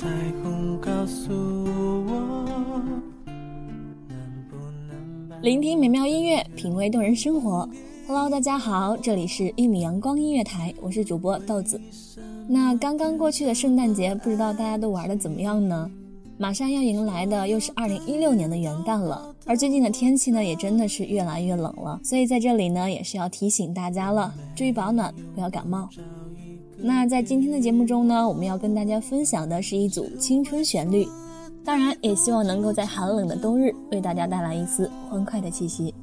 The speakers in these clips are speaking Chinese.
彩虹？告诉我，能不能聆听美妙音乐，品味动人生活。Hello，大家好，这里是一米阳光音乐台，我是主播豆子。那刚刚过去的圣诞节，不知道大家都玩的怎么样呢？马上要迎来的又是二零一六年的元旦了，而最近的天气呢，也真的是越来越冷了，所以在这里呢，也是要提醒大家了，注意保暖，不要感冒。那在今天的节目中呢，我们要跟大家分享的是一组青春旋律，当然也希望能够在寒冷的冬日为大家带来一丝欢快的气息。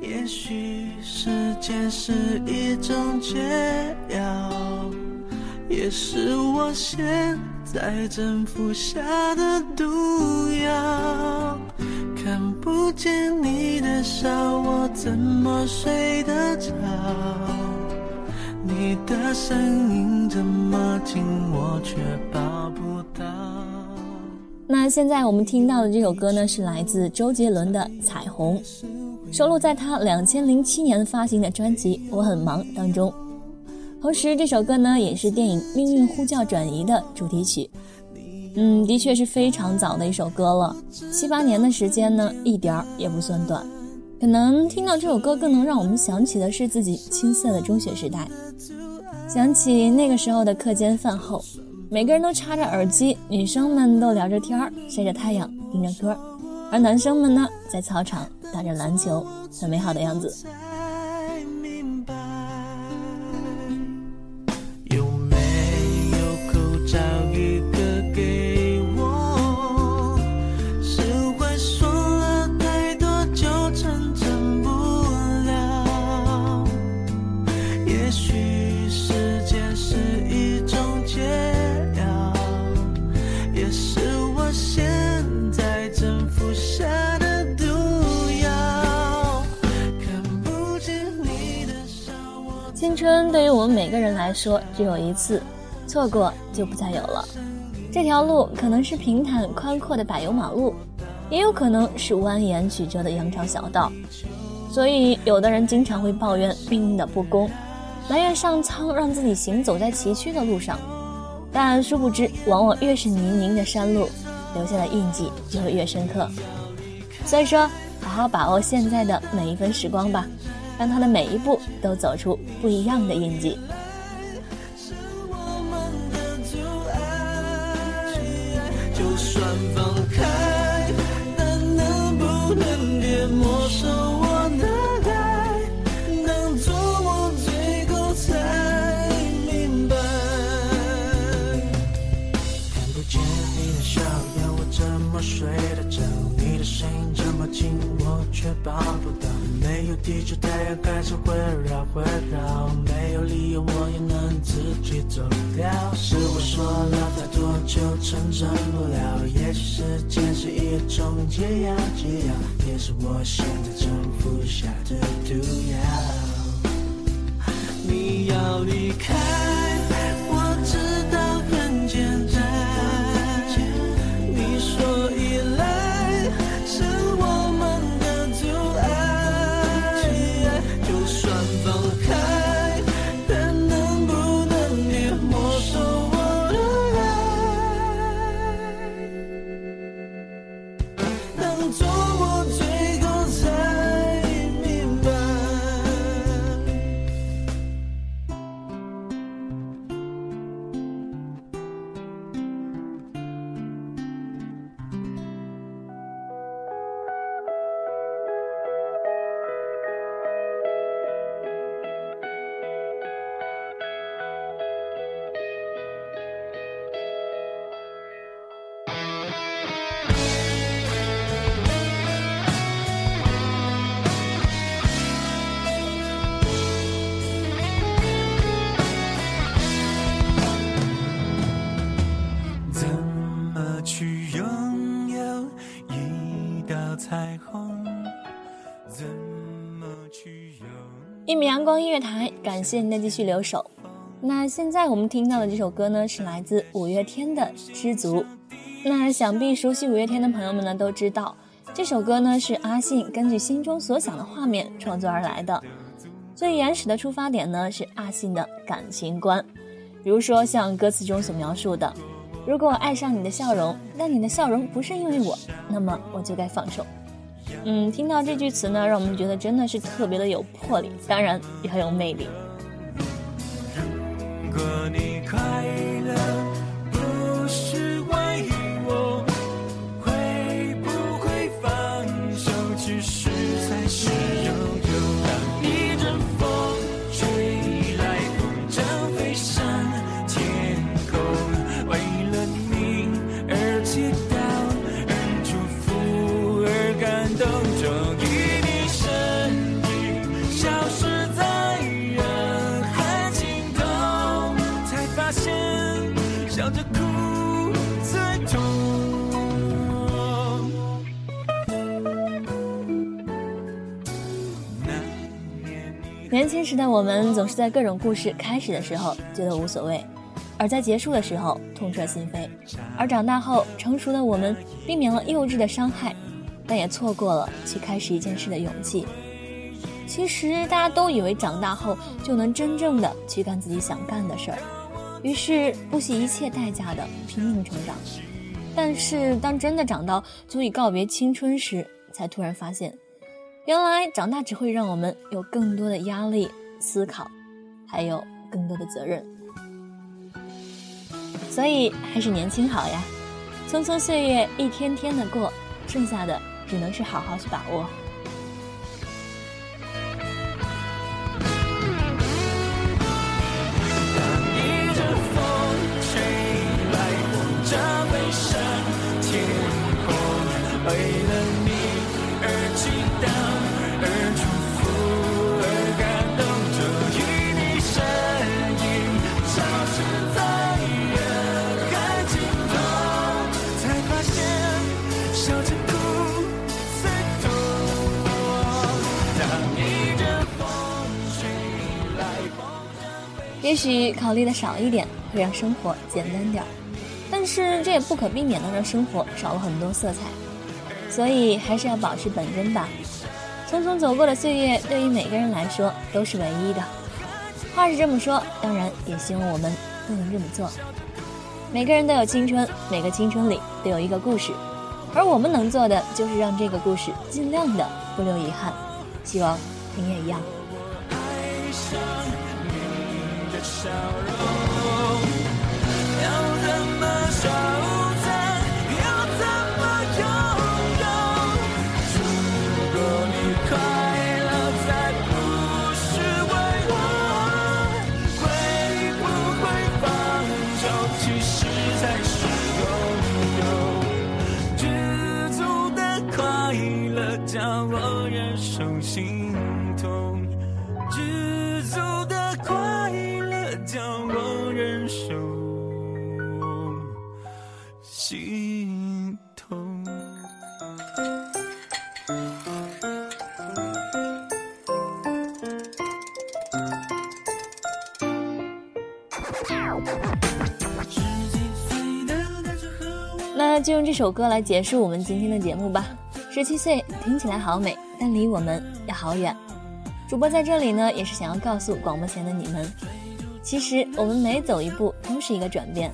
也许时间是一种解药，也是我现在正服下的毒药。看不见你的笑，我怎么睡得着？你的声音这么近，我却抱不到。那现在我们听到的这首歌呢，是来自周杰伦的《彩虹》，收录在他两千零七年发行的专辑《我很忙》当中。同时，这首歌呢，也是电影《命运呼叫转移》的主题曲。嗯，的确是非常早的一首歌了，七八年的时间呢，一点儿也不算短。可能听到这首歌，更能让我们想起的是自己青涩的中学时代，想起那个时候的课间饭后，每个人都插着耳机，女生们都聊着天儿，晒着太阳，听着歌，而男生们呢，在操场打着篮球，很美好的样子。春对于我们每个人来说只有一次，错过就不再有了。这条路可能是平坦宽阔的柏油马路，也有可能是蜿蜒曲折的羊肠小道。所以，有的人经常会抱怨命运的不公，埋怨上苍让自己行走在崎岖的路上。但殊不知，往往越是泥泞的山路，留下的印记就会越深刻。所以说，好好把握现在的每一分时光吧，让他的每一步都走出不一样的印记。却抱不到。没有地球，太阳还是会绕会绕。没有理由，我也能自己走掉。是我说了太多就成真不了。也许时间是一种解药，解药也是我现在正服下的毒药。你要离开，一米阳光音乐台，感谢您的继续留守。那现在我们听到的这首歌呢，是来自五月天的《知足》。那想必熟悉五月天的朋友们呢，都知道这首歌呢是阿信根据心中所想的画面创作而来的。最原始的出发点呢是阿信的感情观，比如说像歌词中所描述的：“如果我爱上你的笑容，但你的笑容不是因为我，那么我就该放手。”嗯，听到这句词呢，让我们觉得真的是特别的有魄力，当然也很有魅力。年轻时的我们总是在各种故事开始的时候觉得无所谓，而在结束的时候痛彻心扉；而长大后成熟的我们避免了幼稚的伤害，但也错过了去开始一件事的勇气。其实大家都以为长大后就能真正的去干自己想干的事儿，于是不惜一切代价的拼命成长。但是当真的长到足以告别青春时，才突然发现，原来长大只会让我们有更多的压力、思考，还有更多的责任。所以还是年轻好呀，匆匆岁月一天天的过，剩下的只能是好好去把握。一阵风吹来，风筝飞上天空，为了你也许考虑的少一点，会让生活简单点，但是这也不可避免的让生活少了很多色彩。所以还是要保持本真吧。匆匆走过的岁月，对于每个人来说都是唯一的。话是这么说，当然也希望我们都能这么做。每个人都有青春，每个青春里都有一个故事，而我们能做的就是让这个故事尽量的不留遗憾。希望你也一样。爱上你的笑容，让我忍受心痛。那就用这首歌来结束我们今天的节目吧。十七岁听起来好美，但离我们也好远。主播在这里呢，也是想要告诉广播前的你们。其实我们每走一步都是一个转变。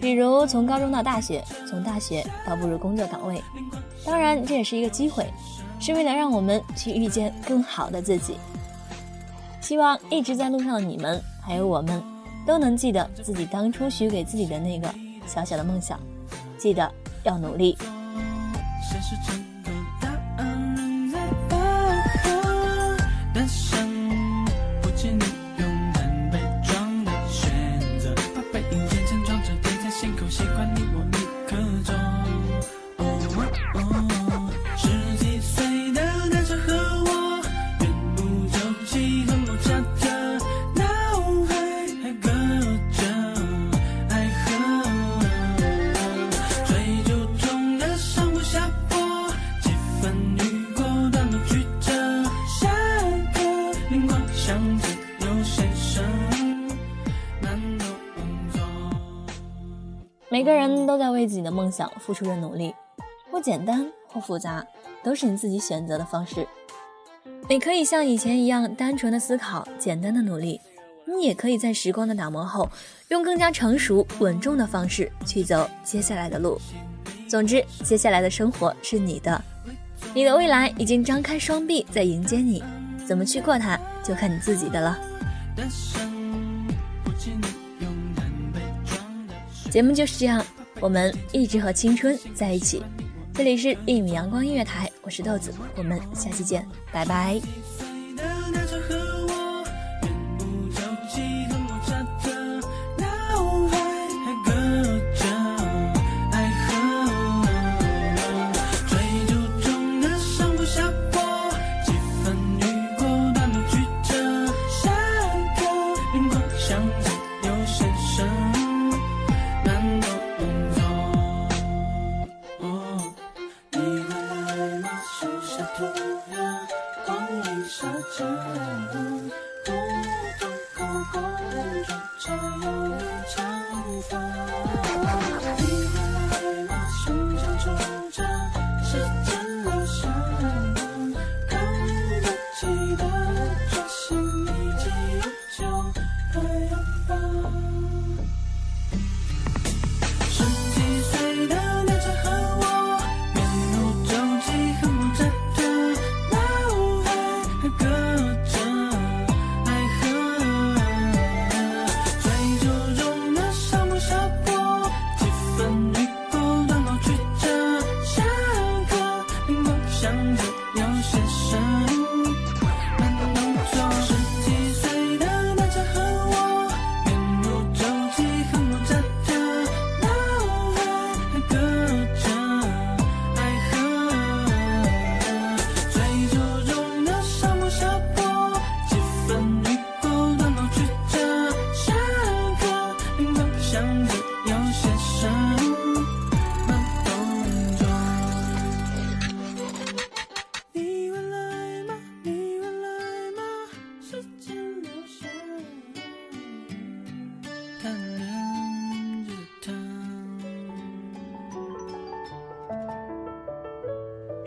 比如从高中到大学，从大学到步入工作岗位，当然这也是一个机会，是为了让我们去遇见更好的自己。希望一直在路上的你们，还有我们，都能记得自己当初许给自己的那个小小的梦想，记得要努力。现实灵光相知有先生，难动作。每个人都在为自己的梦想付出着努力，或简单或复杂，都是你自己选择的方式。你可以像以前一样单纯的思考，简单的努力；你也可以在时光的打磨后，用更加成熟稳重的方式去走接下来的路。总之，接下来的生活是你的，你的未来已经张开双臂在迎接你，怎么去过它，就看你自己的了。节目就是这样，我们一直和青春在一起。这里是一米阳光音乐台，我是豆子，我们下期见，拜拜。